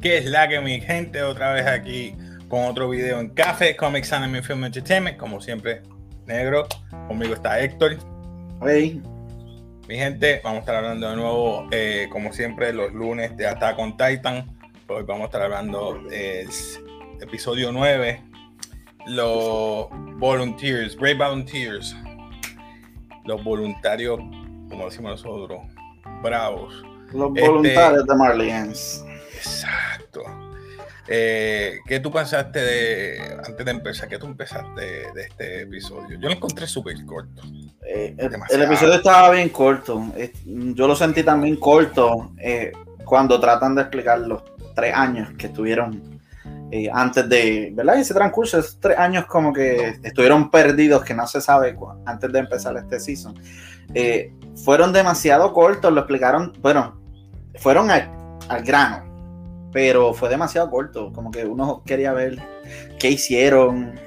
¿Qué es la que mi gente? Otra vez aquí con otro video en Café Comics Anime Film Entertainment. Como siempre, negro. Conmigo está Héctor. Hey. Mi gente, vamos a estar hablando de nuevo, eh, como siempre, los lunes de Attack on Titan. Hoy vamos a estar hablando del episodio 9. Los volunteers, Brave Volunteers. Los voluntarios, como decimos nosotros, bravos. Los Este- voluntarios de Marlians. Exacto. Eh, ¿Qué tú pensaste de, antes de empezar, qué tú empezaste de, de este episodio? Yo lo encontré súper corto. Eh, el, episodio estaba bien corto. Yo lo sentí también corto eh, cuando tratan de explicar los tres años que estuvieron eh, antes de, ¿verdad? Ese transcurso, esos tres años como que estuvieron perdidos, que no se sabe antes de empezar este season. Eh, fueron demasiado cortos, lo explicaron, bueno, fueron al, al grano, pero fue demasiado corto, como que uno quería ver qué hicieron,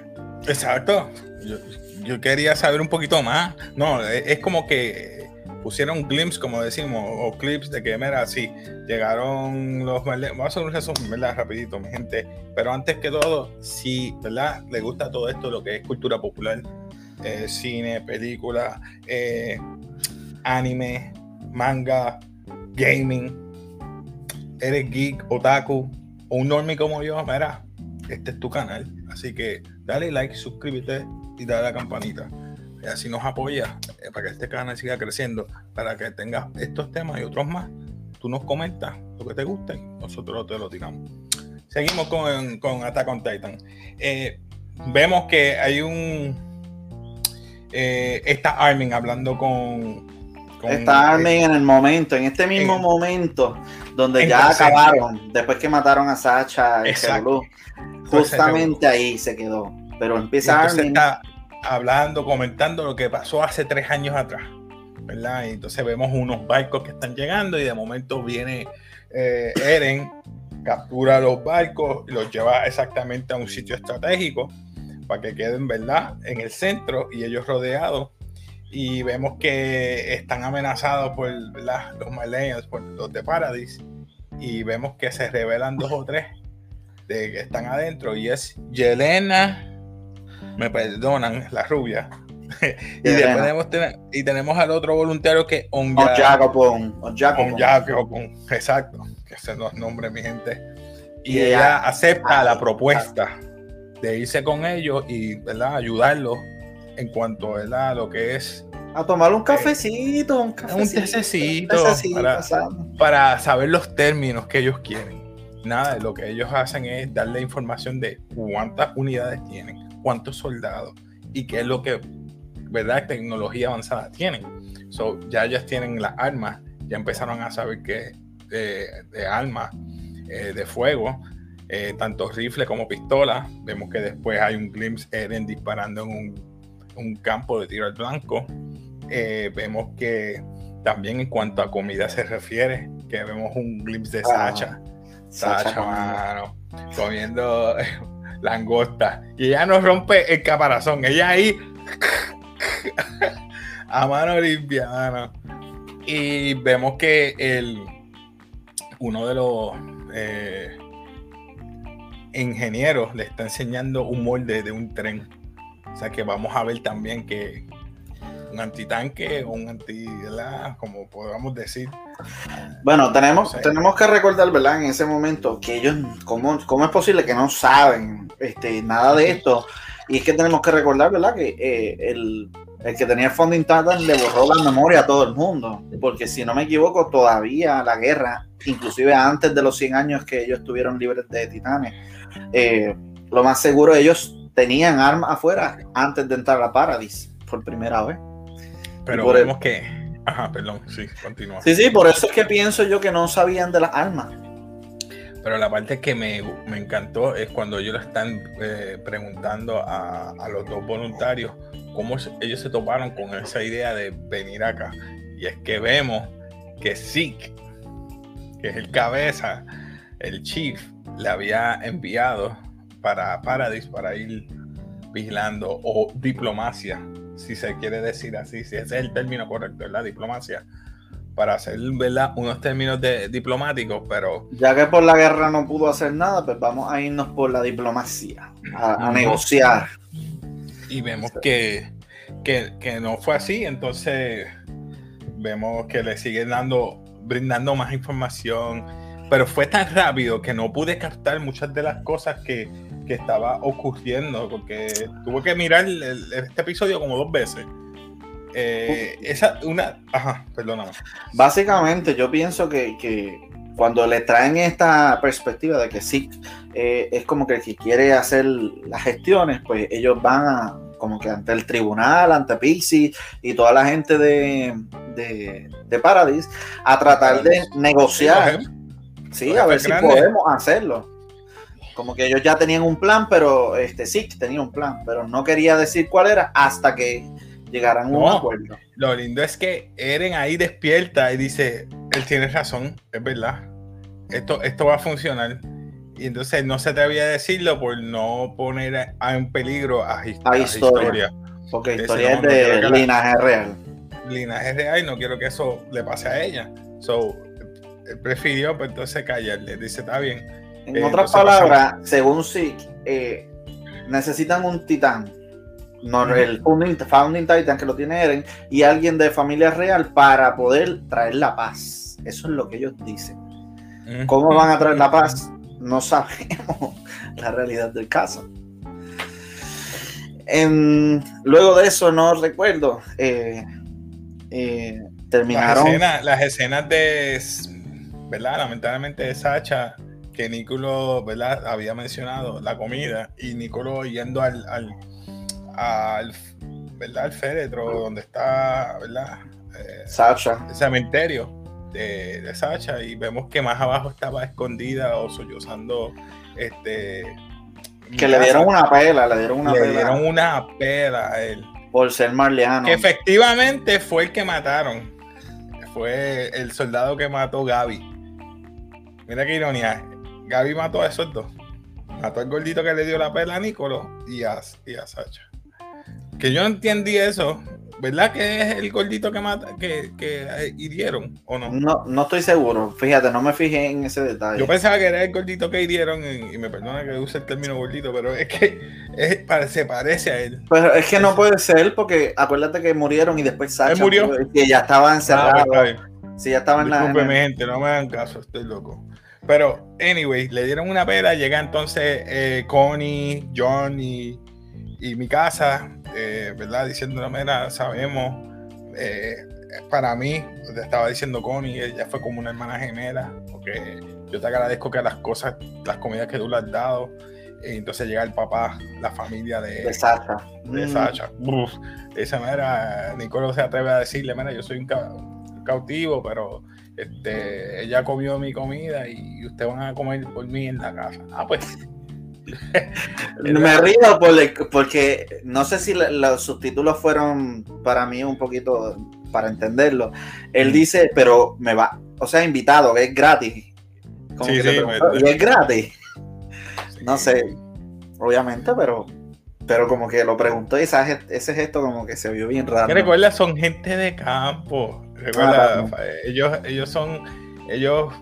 Exacto. Yo, yo quería saber un poquito más. No, es, es como que pusieron glimpse, como decimos, o clips de que, mira, sí, llegaron los... Vamos a hacer un resumen, ¿verdad? Rapidito, mi gente. Pero antes que todo, si, ¿verdad? Le gusta todo esto, lo que es cultura popular, eh, cine, película, eh, anime, manga, gaming, eres geek, otaku, o un normie como yo, mira, este es tu canal. Así que dale like, suscríbete y dale a la campanita. Y así nos apoya eh, para que este canal siga creciendo, para que tengas estos temas y otros más. Tú nos comentas lo que te guste, nosotros te lo tiramos. Seguimos con, con Attack on Titan. Eh, vemos que hay un. eh, está Armin hablando con. con- Está Armin en el momento, en este mismo en- momento, donde ya acabaron, después que mataron a Sacha y justamente ahí se quedó. Pero empieza entonces Armin. está hablando, comentando lo que pasó hace tres años atrás, ¿verdad? Y entonces vemos unos barcos que están llegando y de momento viene eh, Eren, captura los barcos y los lleva exactamente a un sitio estratégico para que queden, ¿verdad? En el centro y ellos rodeados. Y vemos que están amenazados por ¿verdad? los Malenials, por los de Paradis. Y vemos que se revelan dos o tres de que están adentro. Y es Yelena, me perdonan, la rubia. y, después tenemos, ten- y tenemos al otro voluntario que O Onya- Jacobon, o Jacobon. Onyakyokun, exacto, que ese no es nombre, mi gente. Y Y ella ella- acepta ah, la propuesta de irse con ellos y ¿verdad? ayudarlos en cuanto ¿verdad? a lo que es A tomar un cafecito, un cafecito. tececito, un tececito, para saber los términos que ellos quieren. Nada, lo que ellos hacen es darle información de cuántas unidades tienen, cuántos soldados y qué es lo que, ¿verdad? Tecnología avanzada tienen. So, ya ellas tienen las armas, ya empezaron a saber que de, de armas eh, de fuego, eh, tanto rifle como pistola. Vemos que después hay un glimpse Eren disparando en un, un campo de tiro al blanco. Eh, vemos que también en cuanto a comida se refiere, que vemos un glimpse de Ah, Sacha. Sacha Sacha, comiendo. mano, comiendo langosta. Y ella nos rompe el caparazón. Ella ahí a mano limpia, mano. Y vemos que el uno de los eh, ingenieros le está enseñando un molde de un tren. O sea que vamos a ver también que un antitanque o un anti, ¿verdad? como podamos decir. Bueno, tenemos, tenemos que recordar, ¿verdad? En ese momento que ellos, ¿cómo, cómo es posible que no saben este, nada de esto? Y es que tenemos que recordar, ¿verdad? Que eh, el, el que tenía el Founding Titan le borró la memoria a todo el mundo. Porque si no me equivoco, todavía la guerra, inclusive antes de los 100 años que ellos estuvieron libres de titanes, eh, lo más seguro ellos tenían armas afuera antes de entrar a Paradis por primera vez. Pero el- vemos que. Ajá, perdón, sí, continúa. Sí, sí, por eso es que pienso yo que no sabían de las armas. Pero la parte que me, me encantó es cuando ellos le están eh, preguntando a, a los dos voluntarios cómo ellos se toparon con esa idea de venir acá. Y es que vemos que Zeke que es el cabeza, el chief, le había enviado para Paradise para ir vigilando o diplomacia, si se quiere decir así, si ese es el término correcto, la diplomacia, para hacer ¿verdad? unos términos de, diplomáticos, pero... Ya que por la guerra no pudo hacer nada, pues vamos a irnos por la diplomacia, a, negociar. Y vemos que, que, que no fue así, entonces vemos que le siguen dando, brindando más información, pero fue tan rápido que no pude captar muchas de las cosas que, que estaba ocurriendo, porque tuve que mirar este episodio como dos veces. Eh, esa, una, ajá, perdóname. Básicamente, yo pienso que, que cuando le traen esta perspectiva de que sí, eh, es como que el que quiere hacer las gestiones, pues ellos van a, como que ante el tribunal, ante Pixie y toda la gente de, de, de Paradise, a tratar de negociar. Sí, a ver si podemos hacerlo. Como que ellos ya tenían un plan, pero este sí, tenía un plan, pero no quería decir cuál era hasta que llegaran a un acuerdo. Lo lindo es que Eren ahí despierta y dice, él tiene razón, es verdad. Esto, esto va a funcionar. Y entonces no se atrevía a decirlo por no poner en peligro a, historia. Porque historia es de linaje real. Linaje real y no quiero que eso le pase a ella. So, prefirió pues entonces callarle. Dice, está bien en eh, otras palabras, según Zeke, eh, necesitan un titán. No, el founding, Titan que lo tiene Eren y alguien de familia real para poder traer la paz. Eso es lo que ellos dicen. ¿Cómo van a traer la paz? No sabemos la realidad del caso. luego de eso, no recuerdo. Eh, terminaron. Las escenas, de. ¿Verdad? Lamentablemente de Sacha que Nicolo, ¿verdad? Había mencionado la comida y Nicolo yendo al, al, al ¿verdad? Al féretro donde está, ¿verdad? Eh, Sacha. El cementerio de, de, Sacha y vemos que más abajo estaba escondida o sollozando este que le dieron una pela, le dieron una le dieron una pela a él. Por ser marleano. Que efectivamente fue el que mataron. Fue el soldado que mató Gaby. Mira qué ironía. Gaby mató a esos dos. Mató al gordito que le dio la pela a Nicolo y a, y a Sacha. Que yo no entendí eso. ¿Verdad que es el gordito que mata, que, que hirieron o no? no? No estoy seguro. Fíjate, no me fijé en ese detalle. Yo pensaba que era el gordito que hirieron, y, me perdona que use el término gordito, pero es que se parece a él. Pero es que no puede ser porque acuérdate que murieron y después Sacha murió. Que ya estaba encerrado. Ah, sí, ya estaba en la. gente, no me hagan caso, estoy loco. Pero, anyway, le dieron una pera. Llega entonces eh, Connie, John y, mi casa, eh, ¿verdad? Diciendo, mira, sabemos. Eh, para mí, te estaba diciendo Connie, ella fue como una hermana gemela, porque yo te agradezco que las cosas, las comidas que tú le has dado, y entonces llega el papá, la familia de, de Sacha. De Sacha. de esa manera, Nicolo se atreve a decirle, mira, yo soy un cautivo, pero este, ella comió mi comida y ustedes van a comer por mí en la casa. Ah, pues. Me río porque no sé si los subtítulos fueron para mí un poquito para entenderlo. Él dice, pero me va, o sea, invitado, es gratis. sí, sí, y es gratis. No sé, obviamente, pero pero como que lo preguntó y ese, ese gesto como que se vio bien raro. Recuerda, son gente de campo. Recuerda, ah, ellos, ellos son, ellos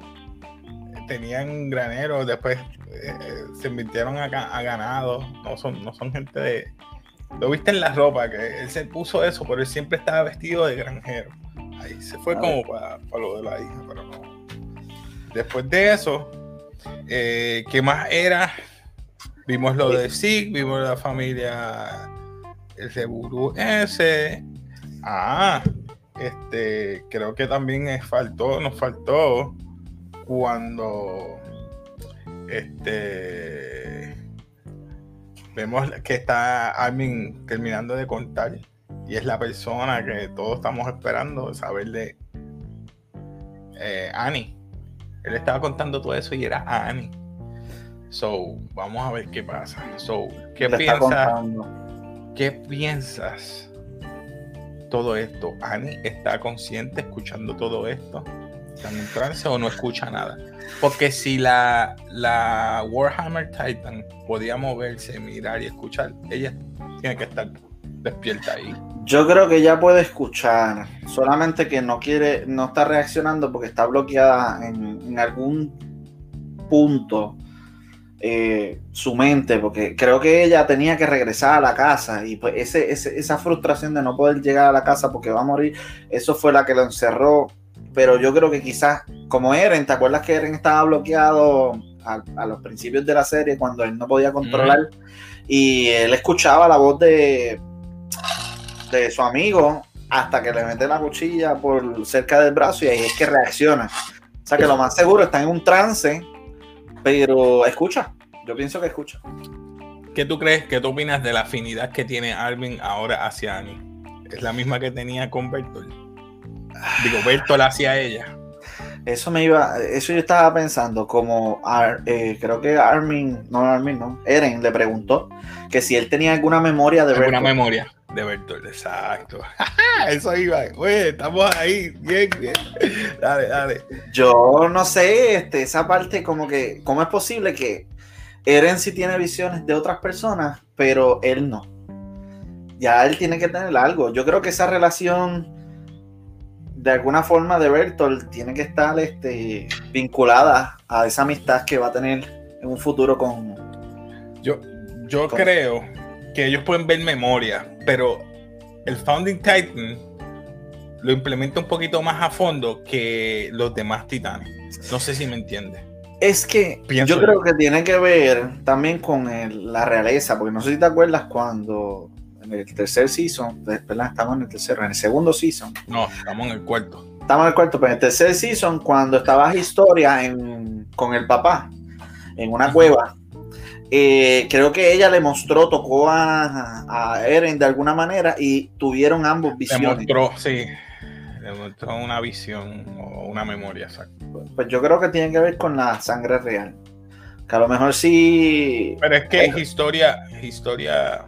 tenían graneros, después eh, se invirtieron a, a, ganado, no son, no son gente de... Lo viste en la ropa, que él se puso eso, pero él siempre estaba vestido de granjero. Ahí se fue como para, lo de la hija, pero no. Después de eso, eh, ¿qué más era? Vimos lo de SIG, vimos la familia el de S. Ah, este, creo que también faltó, nos faltó cuando este vemos que está Armin terminando de contar y es la persona que todos estamos esperando saber de eh, Annie. Él estaba contando todo eso y era Annie. So, vamos a ver qué pasa. So, ¿qué piensas? ¿Qué piensas? Todo esto. Annie está consciente escuchando todo esto. está en trance o no escucha nada. Porque si la, la Warhammer Titan podía moverse, mirar y escuchar, ella tiene que estar despierta ahí. Yo creo que ella puede escuchar, solamente que no quiere, no está reaccionando porque está bloqueada en, algún punto eh, su mente, porque creo que ella tenía que regresar a la casa y pues ese, esa frustración de no poder llegar a la casa porque va a morir, eso fue la que lo encerró. Pero yo creo que quizás, como Eren, ¿te acuerdas que Eren estaba bloqueado a, los principios de la serie cuando él no podía controlar? Y él escuchaba la voz de, de su amigo hasta que le mete la cuchilla por cerca del brazo y ahí es que reacciona. O sea que lo más seguro está en un trance, pero escucha. Yo pienso que escucha. ¿Qué tú crees? ¿Qué tú opinas de la afinidad que tiene Armin ahora hacia Annie? ¿Es la misma que tenía con Bertolt? Digo, Bertolt hacia ella. Eso me iba, eso yo estaba pensando, como eh, creo que Armin, no Armin, no, Eren le preguntó que si él tenía alguna memoria de Alguna memoria de Bertolt, exacto. Eso iba. Oye, estamos ahí. Bien, bien. Dale, dale. Yo no sé, este, esa parte como que, ¿cómo es posible que Eren sí tiene visiones de otras personas, pero él no? Ya él tiene que tener algo. Yo creo que esa relación, de alguna forma, de Bertolt tiene que estar este, vinculada a esa amistad que va a tener en un futuro con... Yo, yo creo que ellos pueden ver memoria, pero el Founding Titan lo implementa un poquito más a fondo que los demás titanes. No sé si me entiende. Es que yo creo que tiene que ver también con la realeza, porque no sé si te acuerdas cuando en el tercer season, ¿verdad? Estamos en el tercero, en el segundo season. No, estamos en el cuarto. Estamos en el cuarto, pero en el tercer season, cuando estaba Historia en, con el papá en una cueva, eh, creo que ella le mostró, tocó a, Eren de alguna manera y tuvieron ambos visiones. Le mostró, sí, le mostró una visión o una memoria, exacto. Pues yo creo que tiene que ver con la sangre real. Que a lo mejor sí. Pero es que es historia, historia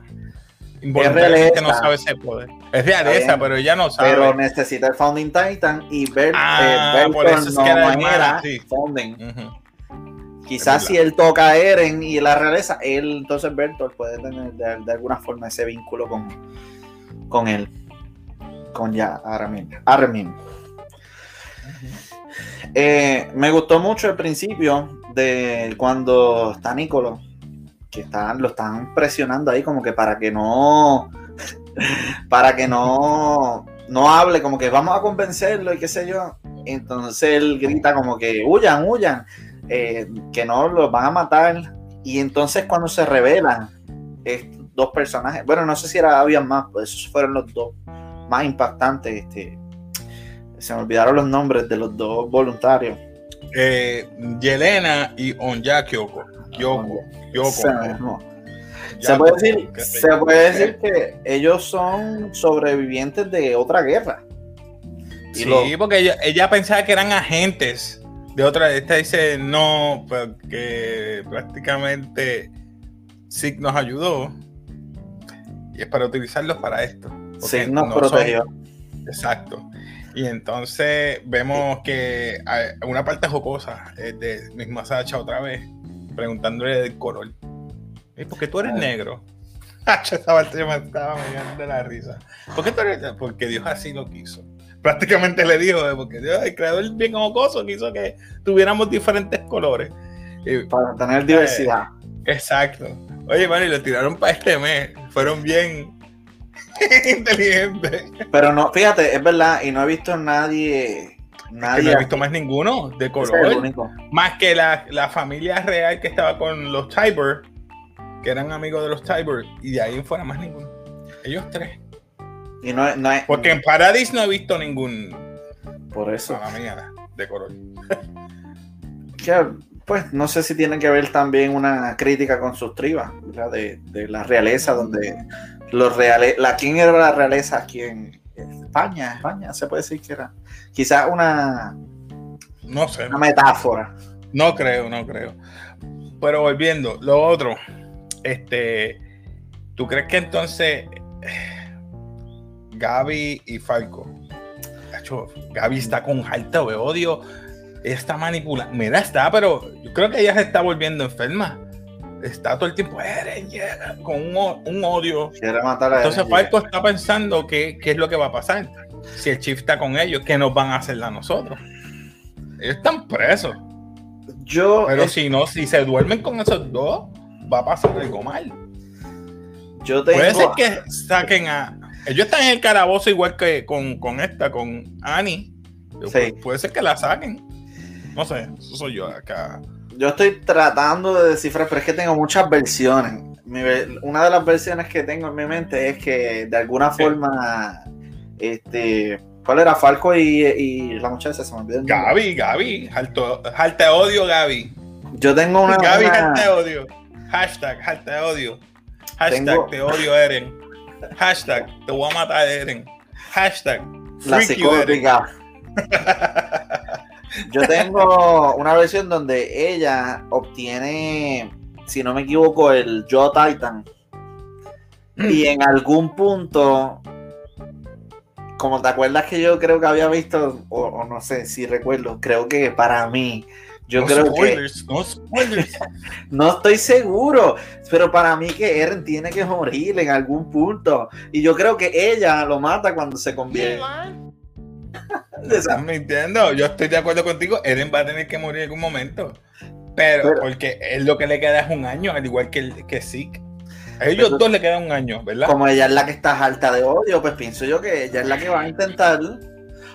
involuntariamente no sabe ese poder. Es realeza, pero ella no sabe. Pero necesita el Founding Titan y ver, ah, por eso es que era Founding. Quizás si él toca a Eren y la realeza, él, entonces Bertolt puede tener de, alguna forma ese vínculo con, con él. Con ya Armin. Armin. Eh, me gustó mucho el principio de cuando está Nicolo, que están, lo están presionando ahí como que para que no, para que no, no hable, como que vamos a convencerlo y qué sé yo. Entonces él grita como que huyan, huyan. Eh, que no los van a matar. Y entonces cuando se revelan estos dos personajes, bueno, no sé si era, había más, pues esos fueron los dos más impactantes. Este, se me olvidaron los nombres de los dos voluntarios. Eh, Yelena y Onya Kyoko. Kyoko, Se, puede decir, se puede decir que ellos son sobrevivientes de otra guerra. sí, porque ella, ella, pensaba que eran agentes de otra, esta dice no, porque prácticamente SIG nos ayudó y es para utilizarlos para esto. SIG nos protegió. exacto. Y entonces vemos que hay una parte jocosa es de misma Sacha otra vez, preguntándole del color. porque tú eres ah. negro? Esa parte me estaba de la risa. ¿Por qué tú eres? Porque Dios así lo quiso prácticamente le dijo, porque el creador bien homocoso quiso que tuviéramos diferentes colores. para tener diversidad. Eh, exacto. Oye, bueno, y lo tiraron para este mes. Fueron bien inteligentes. Pero no, fíjate, es verdad, y no he visto nadie. Nadie no he visto más ninguno de color. más que la, la, familia real que estaba con los Tiber, que eran amigos de los Tiber, y de ahí fuera más ninguno. Ellos tres. Porque en Paradis no he visto ningún. Por eso. de color. pues no sé si tiene que ver también una crítica con sus tribas, de, la realeza, donde los reales. La, ¿Quién era la realeza aquí en España? España, se puede decir que era. Quizás una. No sé. Una metáfora. No creo, no creo. Pero volviendo, lo otro, este, ¿tú crees que entonces Gaby y Falco Chacho, Gaby está con alto de odio. Ella está manipulando. Mira, está, pero yo creo que ella se está volviendo enferma. Está todo el tiempo llega con un, odio. Quiere matar a Entonces. Falco está pensando que- qué es lo que va a pasar. Si el Chief está con ellos, ¿qué nos van a hacer a nosotros? Ellos están presos. Yo, Pero es- si no, si se duermen con esos dos, va a pasar algo mal. yo tengo. Puede ser que saquen a. Ellos están en el calabozo igual que con, con esta, con Annie. Sí. Puede ser que la saquen. No sé, eso soy yo acá. Yo estoy tratando de descifrar, pero es que tengo muchas versiones. Una de las versiones que tengo en mi mente es que de alguna Sí. forma, este, ¿cuál era Falco y, y la muchacha? Se me olvidó. Gaby, Gaby, de odio, Gaby. Yo tengo una. Gaby, una- alta de odio. Hashtag, alta de odio. Hashtag, Tengo- te odio, Eren. Hashtag, te voy a matar, Eren. Hashtag, la psicótica. Yo tengo una versión donde ella obtiene, si no me equivoco, el Joe Titan. Y en algún punto, como te acuerdas que yo creo que había visto, o, o no sé si recuerdo, creo que para mí, yo no creo que spoilers, no spoilers. no estoy seguro, pero para mí que Eren tiene que morir en algún punto. Y yo creo que ella lo mata cuando se convierte. Estás mintiendo. Yo estoy de acuerdo contigo. Eren va a tener que morir en algún momento. Pero, Pero- porque él lo que le queda es un año, al igual que, el, que Zeke. A ellos Pero- dos le queda un año, ¿verdad? Como ella es la que está harta de odio, pues pienso yo que ella es la que va a intentar.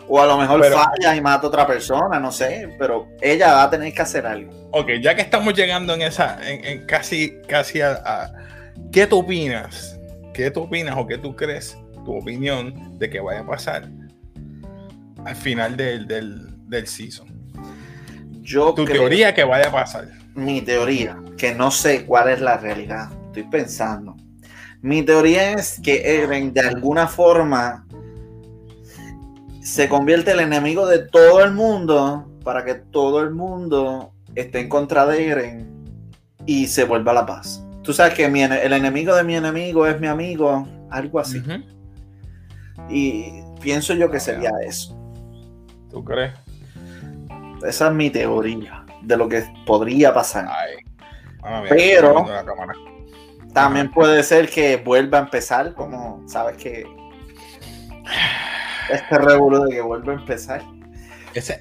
O a lo mejor Pero- falla y mata a otra persona, no sé. Pero ella va a tener que hacer algo. Ok, ya que estamos llegando en esa, en, en casi, casi a, a- ¿Qué tú opinas? ¿Qué tú opinas o qué tú crees, tu opinión de que vaya a pasar al final del, del, del season? Yo Tu creo- teoría que vaya a pasar. mi teoría, que no sé cuál es la realidad, estoy pensando. Mi teoría es que Eren de alguna forma se convierte en el enemigo de todo el mundo para que todo el mundo esté en contra de Eren y se vuelva la paz. Tú sabes que mi el enemigo de mi enemigo es mi amigo, algo así. Y pienso yo que sería eso. ¿Tú crees? Esa es mi teoría de lo que podría pasar. Ay. Pero-. También puede ser que vuelva a empezar, como sabes que este revuelo de que vuelva a empezar. Ese,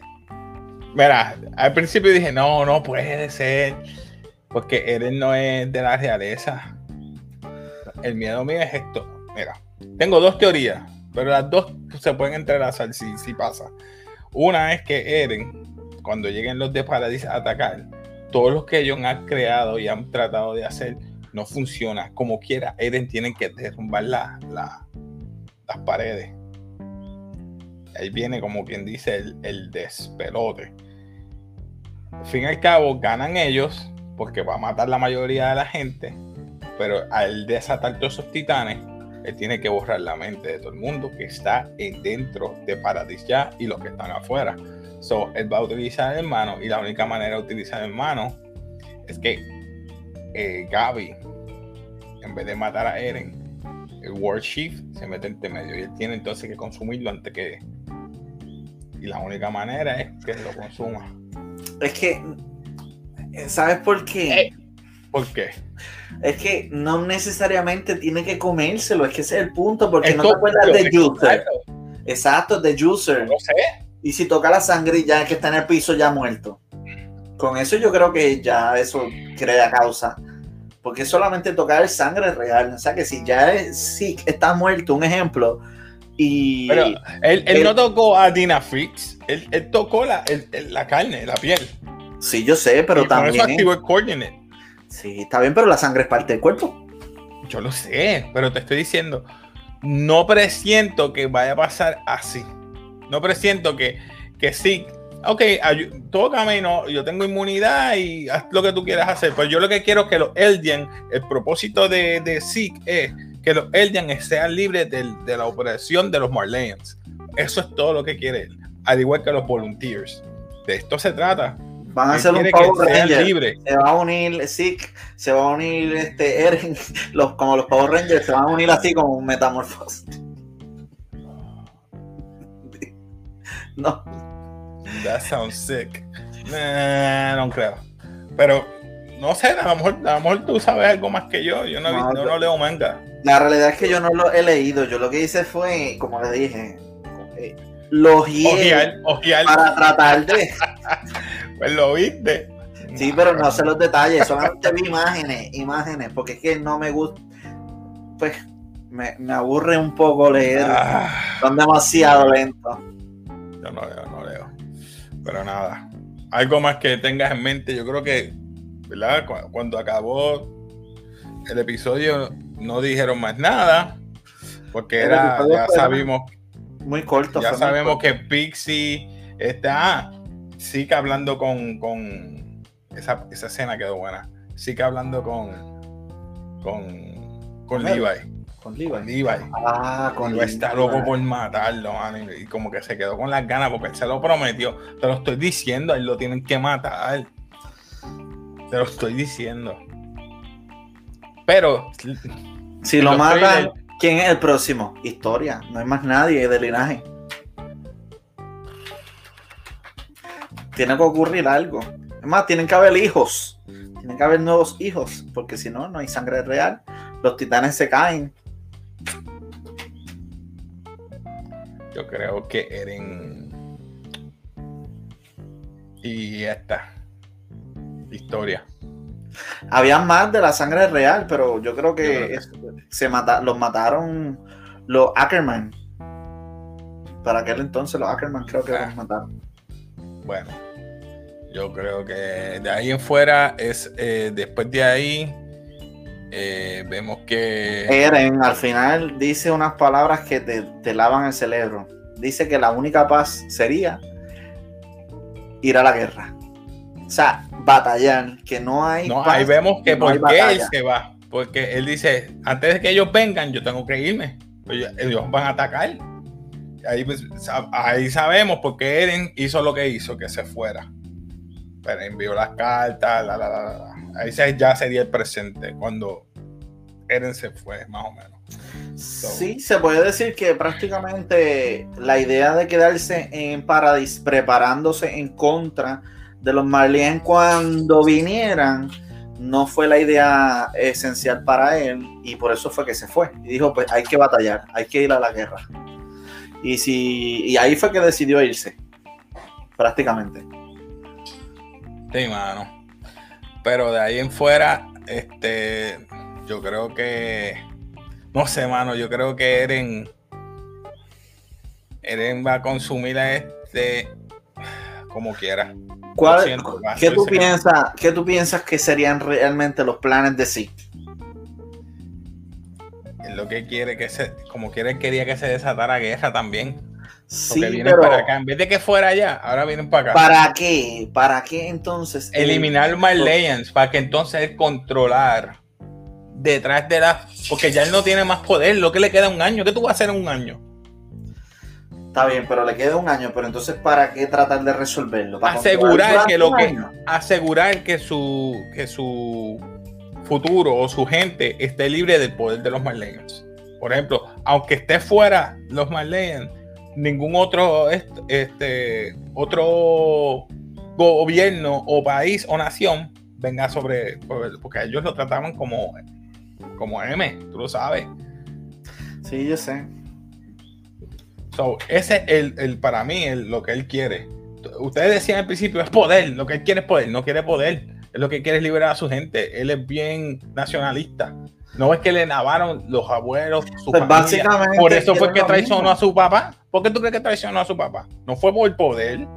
mira, al principio dije, no, no puede ser, porque Eren no es de la realeza. El miedo mío es esto. Mira, tengo dos teorías, pero las dos se pueden entrelazar si, si pasa. Una es que Eren, cuando lleguen los de Paradis a atacar, todos los que ellos han creado y han tratado de hacer no funciona. Como quiera, Eren tiene que derrumbar la- las paredes. Ahí viene, como quien dice, el, el despelote. Al fin y al cabo, ganan ellos porque va a matar la mayoría de la gente. Pero al desatar todos esos titanes, él tiene que borrar la mente de todo el mundo que está en- dentro de Paradis ya y los que están afuera. So, él va a utilizar el hermano y la única manera de utilizar el hermano es que eh, Gaby, en vez de matar a Eren, el War Chief se mete entre medio y él tiene entonces que consumirlo antes que. Y la única manera es que lo consuma. Es que, ¿sabes por qué? Eh. ¿Por qué? Es que no necesariamente tiene que comérselo, es que ese es el punto, porque no te acuerdas de exacto, Juicer. Exacto, de Juicer. No sé. Y si toca la sangre ya que está en el piso ya muerto. Con eso yo creo que ya eso crea causa. Porque solamente tocar el sangre real. O sea que si ya es, sí está muerto, un ejemplo. Y Pero él, él él- no tocó a Dina Fix. Él, él tocó la, la carne, la piel. sí, yo sé, pero y por eso también. activó el coordinate. Sí, está bien, pero la sangre es parte del cuerpo. Yo lo sé, pero te estoy diciendo, no presiento que vaya a pasar así. No presiento que, que sí, ok, tócame, no, yo tengo inmunidad y haz lo que tú quieras hacer. Pero yo lo que quiero es que los Eldian, el propósito de, de Zeke es que los Eldian sean libres del- de la operación de los Marleyans. Eso es todo lo que quiere él, al igual que los Volunteers. De esto se trata. Van a hacer un Power Ranger. libres. Se va a unir Zeke, se va a unir este Eren, los, como los Power Rangers, se van a unir así como un metamorfosis. No. That sounds sick. no creo. Pero no sé, a lo, mejor, a lo mejor tú sabes algo más que yo. Yo no, no, no, leo manga. La realidad es que yo no lo he leído. Yo lo que hice fue, como le dije, eh, lo para tratar de. pues lo viste. Sí, pero no sé los detalles, solamente vi imágenes, imágenes, porque es que no me gusta. Pues me, me aburre un poco leer. Ah. Son demasiado lentos. Yo no leo, no leo. Pero nada. Algo más que tengas en mente, yo creo que, ¿verdad? Cuando acabó el episodio, no dijeron más nada. Porque era, ya sabimos. Muy corto. Ya sabemos que Pixie está. Sigue hablando con. con esa, esa escena quedó buena. Sigue hablando con. Con. Con Levi. Con Levi. Con Levi. Ah, con Levi. Está loco por matarlo, man, y como que se quedó con las ganas porque él se lo prometió. Te lo estoy diciendo, él lo tienen que matar. Te lo estoy diciendo. Pero. Si lo matan, ¿quién es el próximo? Historia. No hay más nadie de linaje. Tiene que ocurrir algo. Es más, tienen que haber hijos. Tienen que haber nuevos hijos. Porque si no, no hay sangre real. Los titanes se caen. Yo creo que Eren y esta historia. Había más de la sangre real, pero yo creo que, se mata, los mataron los Ackerman. Para aquel entonces los Ackerman creo que los ah. mataron. Bueno, yo creo que de ahí en fuera es eh, después de ahí eh, vemos que. Eren al final dice unas palabras que te, lavan el cerebro. Dice que la única paz sería ir a la guerra. O sea, batallar, que no hay. No, ahí vemos que por qué él se va. Porque él dice: antes de que ellos vengan, yo tengo que irme. Ellos van a atacar. Ahí, pues, ahí sabemos por qué Eren hizo lo que hizo, que se fuera. Pero envió las cartas, la, la, la, Ahí ya sería el presente, cuando Eren se fue, más o menos. Sí, se puede decir que prácticamente la idea de quedarse en Paradis preparándose en contra de los Marlian cuando vinieran no fue la idea esencial para él y por eso fue que se fue. Y dijo, pues hay que batallar, hay que ir a la guerra. Y, si, y ahí fue que decidió irse, prácticamente. Sí, mano. Pero de ahí en fuera, este, yo creo que, no sé, mano, yo creo que Eren, Eren va a consumir a este como quiera. ¿Cuál, ¿qué, tú piensas, ¿Qué tú piensas que serían realmente los planes de sí? Es lo que quiere que se, como quiere, quería que se desatara guerra también. Sí, pero para acá. En vez de que fuera allá, ahora vienen para acá. ¿Para qué? ¿Para qué entonces? Eliminar My Legends para que entonces controlar detrás de la. Porque ya él no tiene más poder. Lo que le queda un año. ¿Qué tú vas a hacer en un año? Está bien, pero le queda un año. Pero entonces, ¿para qué tratar de resolverlo? asegurar que lo que. Asegurar que su. que su futuro o su gente esté libre del poder de los Legends. Por ejemplo, aunque esté fuera los Legends ningún otro, este, otro gobierno o país o nación venga sobre, porque ellos lo trataban como, como M, tú lo sabes. Sí, yo sé. So, ese es el, para mí lo que él quiere. Ustedes decían al principio, es poder, lo que él quiere es poder, no quiere poder, es lo que quiere es liberar a su gente, él es bien nacionalista. No es que le lavaron los abuelos, su pues Por eso fue que traicionó a su papá. ¿Por qué tú crees que traicionó a su papá? No fue por poder.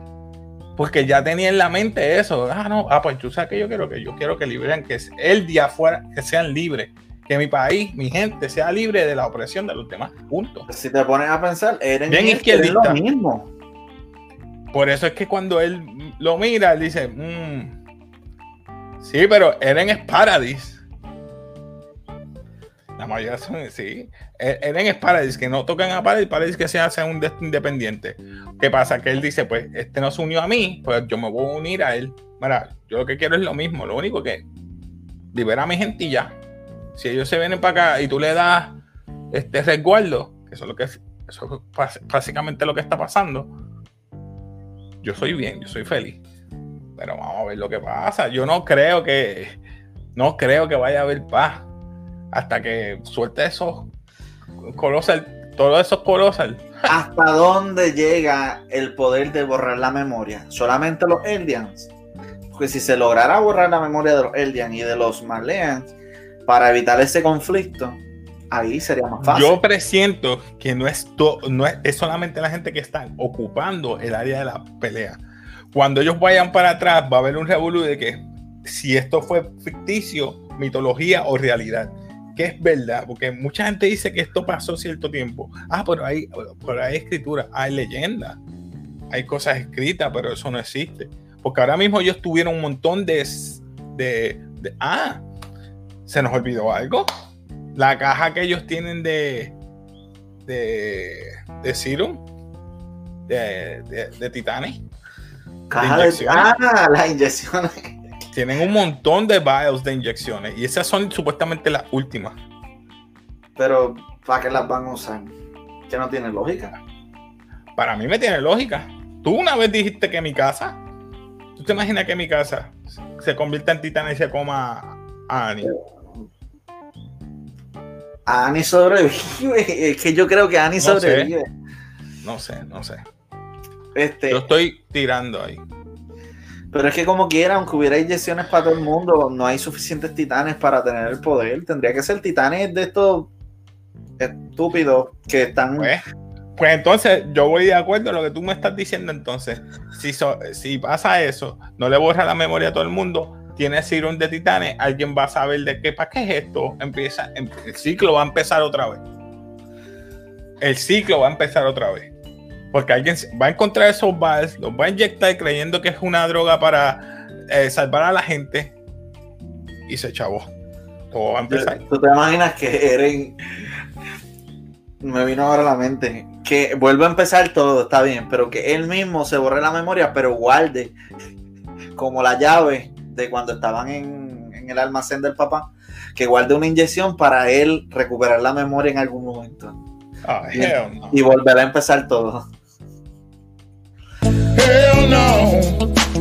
Porque ya tenía en la mente eso. Ah, no, ah, pues tú sabes que yo quiero que yo quiero que liberen, que el día afuera, que sean libres. Que mi país, mi gente, sea libre de la opresión de los demás. Punto. Si te pones a pensar, Eren Bien es lo mismo. Por eso es que cuando él lo mira, él dice, mmm, sí, pero Eren es Paradis. La mayoría son, sí. Eren es Paradis, que no tocan a Paradis, Paradis que se hace un independiente. ¿Qué pasa? Que él dice, pues, este no se unió a mí, pues yo me voy a unir a él. Mira, yo lo que quiero es lo mismo, lo único que libera a mi gente ya. Si ellos se vienen para acá y tú le das este resguardo, que eso es lo que eso es básicamente lo que está pasando, yo soy bien, yo soy feliz. Pero vamos a ver lo que pasa. Yo no creo que, no creo que vaya a haber paz hasta que suelte esos colosal, todos esos colosal. ¿Hasta dónde llega el poder de borrar la memoria? ¿Solamente los Eldians? Porque si se lograra borrar la memoria de los Eldians y de los Marleans para evitar ese conflicto, ahí sería más fácil. Yo presiento que no es, no es, solamente la gente que está ocupando el área de la pelea. Cuando ellos vayan para atrás, va a haber un revolú de que si esto fue ficticio, mitología o realidad. Que es verdad, porque mucha gente dice que esto pasó cierto tiempo. Ah, pero hay, pero hay escritura, hay leyenda, hay cosas escritas, pero eso no existe. Porque ahora mismo ellos tuvieron un montón de, de, de ah, se nos olvidó algo la caja que ellos tienen de de, de serum de, de, de titanes. Caja de, ah, las inyecciones. Tienen un montón de vials de inyecciones y esas son supuestamente las últimas. Pero, ¿para qué las van a usar? Que no tiene lógica. Para mí me tiene lógica. Tú una vez dijiste que mi casa, ¿tú te imaginas que mi casa se convierta en titán y se coma a Annie? Annie sobrevive. Es que yo creo que Annie sobrevive. No sé, no sé. Este, yo estoy tirando ahí. Pero es que como quiera, aunque hubiera inyecciones para todo el mundo, no hay suficientes titanes para tener el poder. Tendría que ser titanes de estos estúpidos que están... Pues, pues entonces yo voy de acuerdo a lo que tú me estás diciendo entonces. Si, pasa eso, no le borra la memoria a todo el mundo, tiene Serum de Titanes, alguien va a saber de qué, ¿para qué es esto? Empieza, em, el ciclo va a empezar otra vez. El ciclo va a empezar otra vez. Porque alguien va a encontrar esos bars, los va a inyectar creyendo que es una droga para eh, salvar a la gente y se chavó. Todo va a empezar. ¿Tú te imaginas que Eren me vino ahora a la mente que vuelve a empezar todo, está bien, pero que él mismo se borre la memoria, pero guarde como la llave de cuando estaban en, el almacén del papá, que guarde una inyección para él recuperar la memoria en algún momento. Oh, y, y volver a empezar todo. Hell no,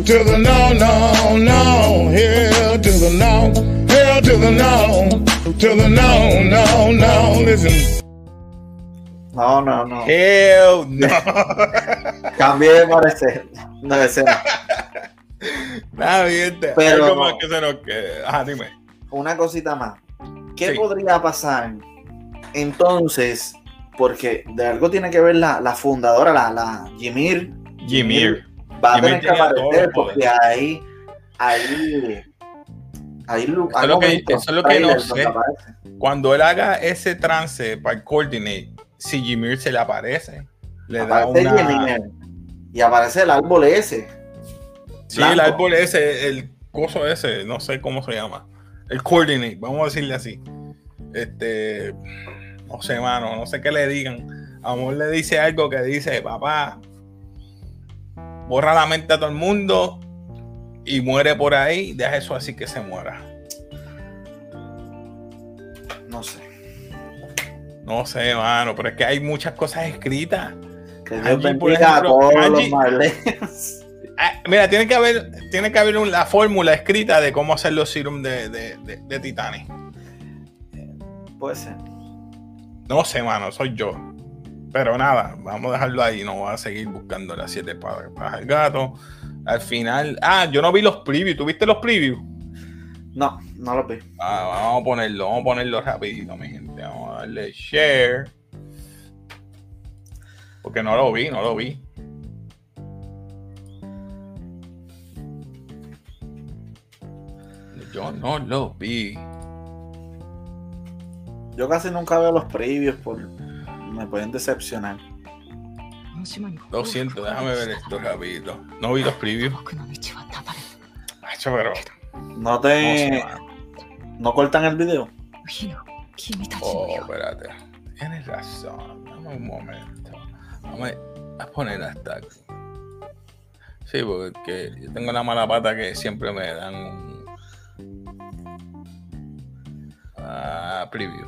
to the no, no, no, hell to the no, hell to the no, to the no, no, no, listen. No, no, no. Hell no. Cambié de parecer. No deseo. Nada bien, pero más que se nos quede. dime. Una cosita más. ¿Qué podría pasar entonces? Porque de algo tiene que ver la, la fundadora, la, la Jimir. Jimir. Va a tener que aparecer porque ahí, ahí, ahí, eso, es lo que, eso es lo que no sé. Cuando él haga ese trance para el coordinate, si Jimir se le aparece, le da una... y aparece el árbol ese. Sí, el árbol ese, el coso ese, no sé cómo se llama. El coordinate, vamos a decirle así. Este, no sé, mano, no sé qué le digan. Amor le dice algo que dice, papá, borra la mente a todo el mundo y muere por ahí, deja eso así que se muera. No sé. No sé, mano, pero es que hay muchas cosas escritas. Que Dios bendiga a todos los Ah, mira, tiene que haber, tiene que haber una fórmula escrita de cómo hacer los serum de, de, de, Titanic. Puede ser. No sé, mano, soy yo. Pero nada, vamos a dejarlo ahí. No voy a seguir buscando las siete para, para el gato. Al final. Ah, yo no vi los previews. ¿Tuviste los previews? No, no los vi. Ah, vamos a ponerlo, vamos a ponerlo rapidito, mi gente. Vamos a darle share. Porque no lo vi, no lo vi. Yo no lo vi. Yo casi nunca veo los previews por me pueden decepcionar. Lo siento, déjame ver esto rapidito. No vi los previews. pero. No te. No, cortan el video. Oh, espérate. Tienes razón. Dame un momento. Vamos a poner hasta aquí. Sí, porque yo tengo la mala pata que siempre me dan un preview.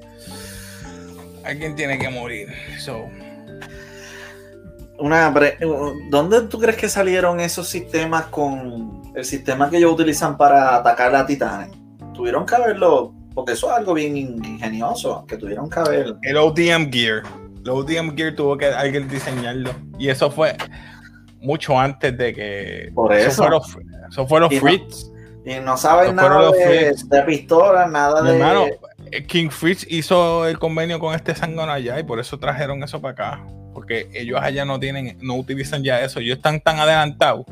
Alguien tiene que morir. So, Una ¿Dónde tú crees que salieron esos sistemas con el sistema que ellos utilizan para atacar a titanes? Tuvieron que haberlo, porque eso es algo bien ingenioso, que tuvieron que haber. el ODM Gear. El ODM Gear tuvo que alguien diseñarlo. Y eso fue mucho antes de que. Por eso. eso fue los Y no- Fritz. Y no saben fueron nada de, pistola, nada Mi de. hermano, eh, King Fritz hizo el convenio con este zángano allá y por eso trajeron eso para acá. Porque ellos allá no tienen, no utilizan ya eso. Ellos están tan adelantados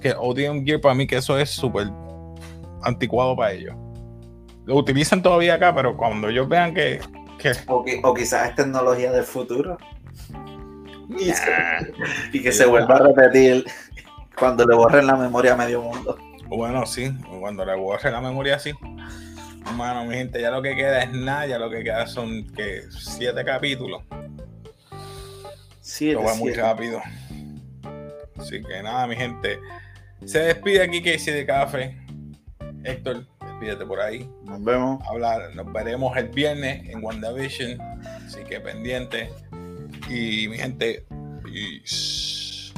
que ODM Gear para mí que eso es súper anticuado para ellos. Lo utilizan todavía acá, pero cuando ellos vean que, que O, qui- o quizás es tecnología del futuro. Y, se- Nah. y que se vuelva a repetir cuando le borren la memoria a medio mundo. Bueno, sí, cuando le borre la memoria así. Mano, mi gente, ya lo que queda es nada, ya lo que queda son que siete capítulos. Siete, Lo va muy rápido. Así que nada, mi gente. Se despide aquí Casey de Café. Héctor, despídete por ahí. Nos vemos. Hablar, nos veremos el viernes en WandaVision. Así que pendiente. Y mi gente, peace.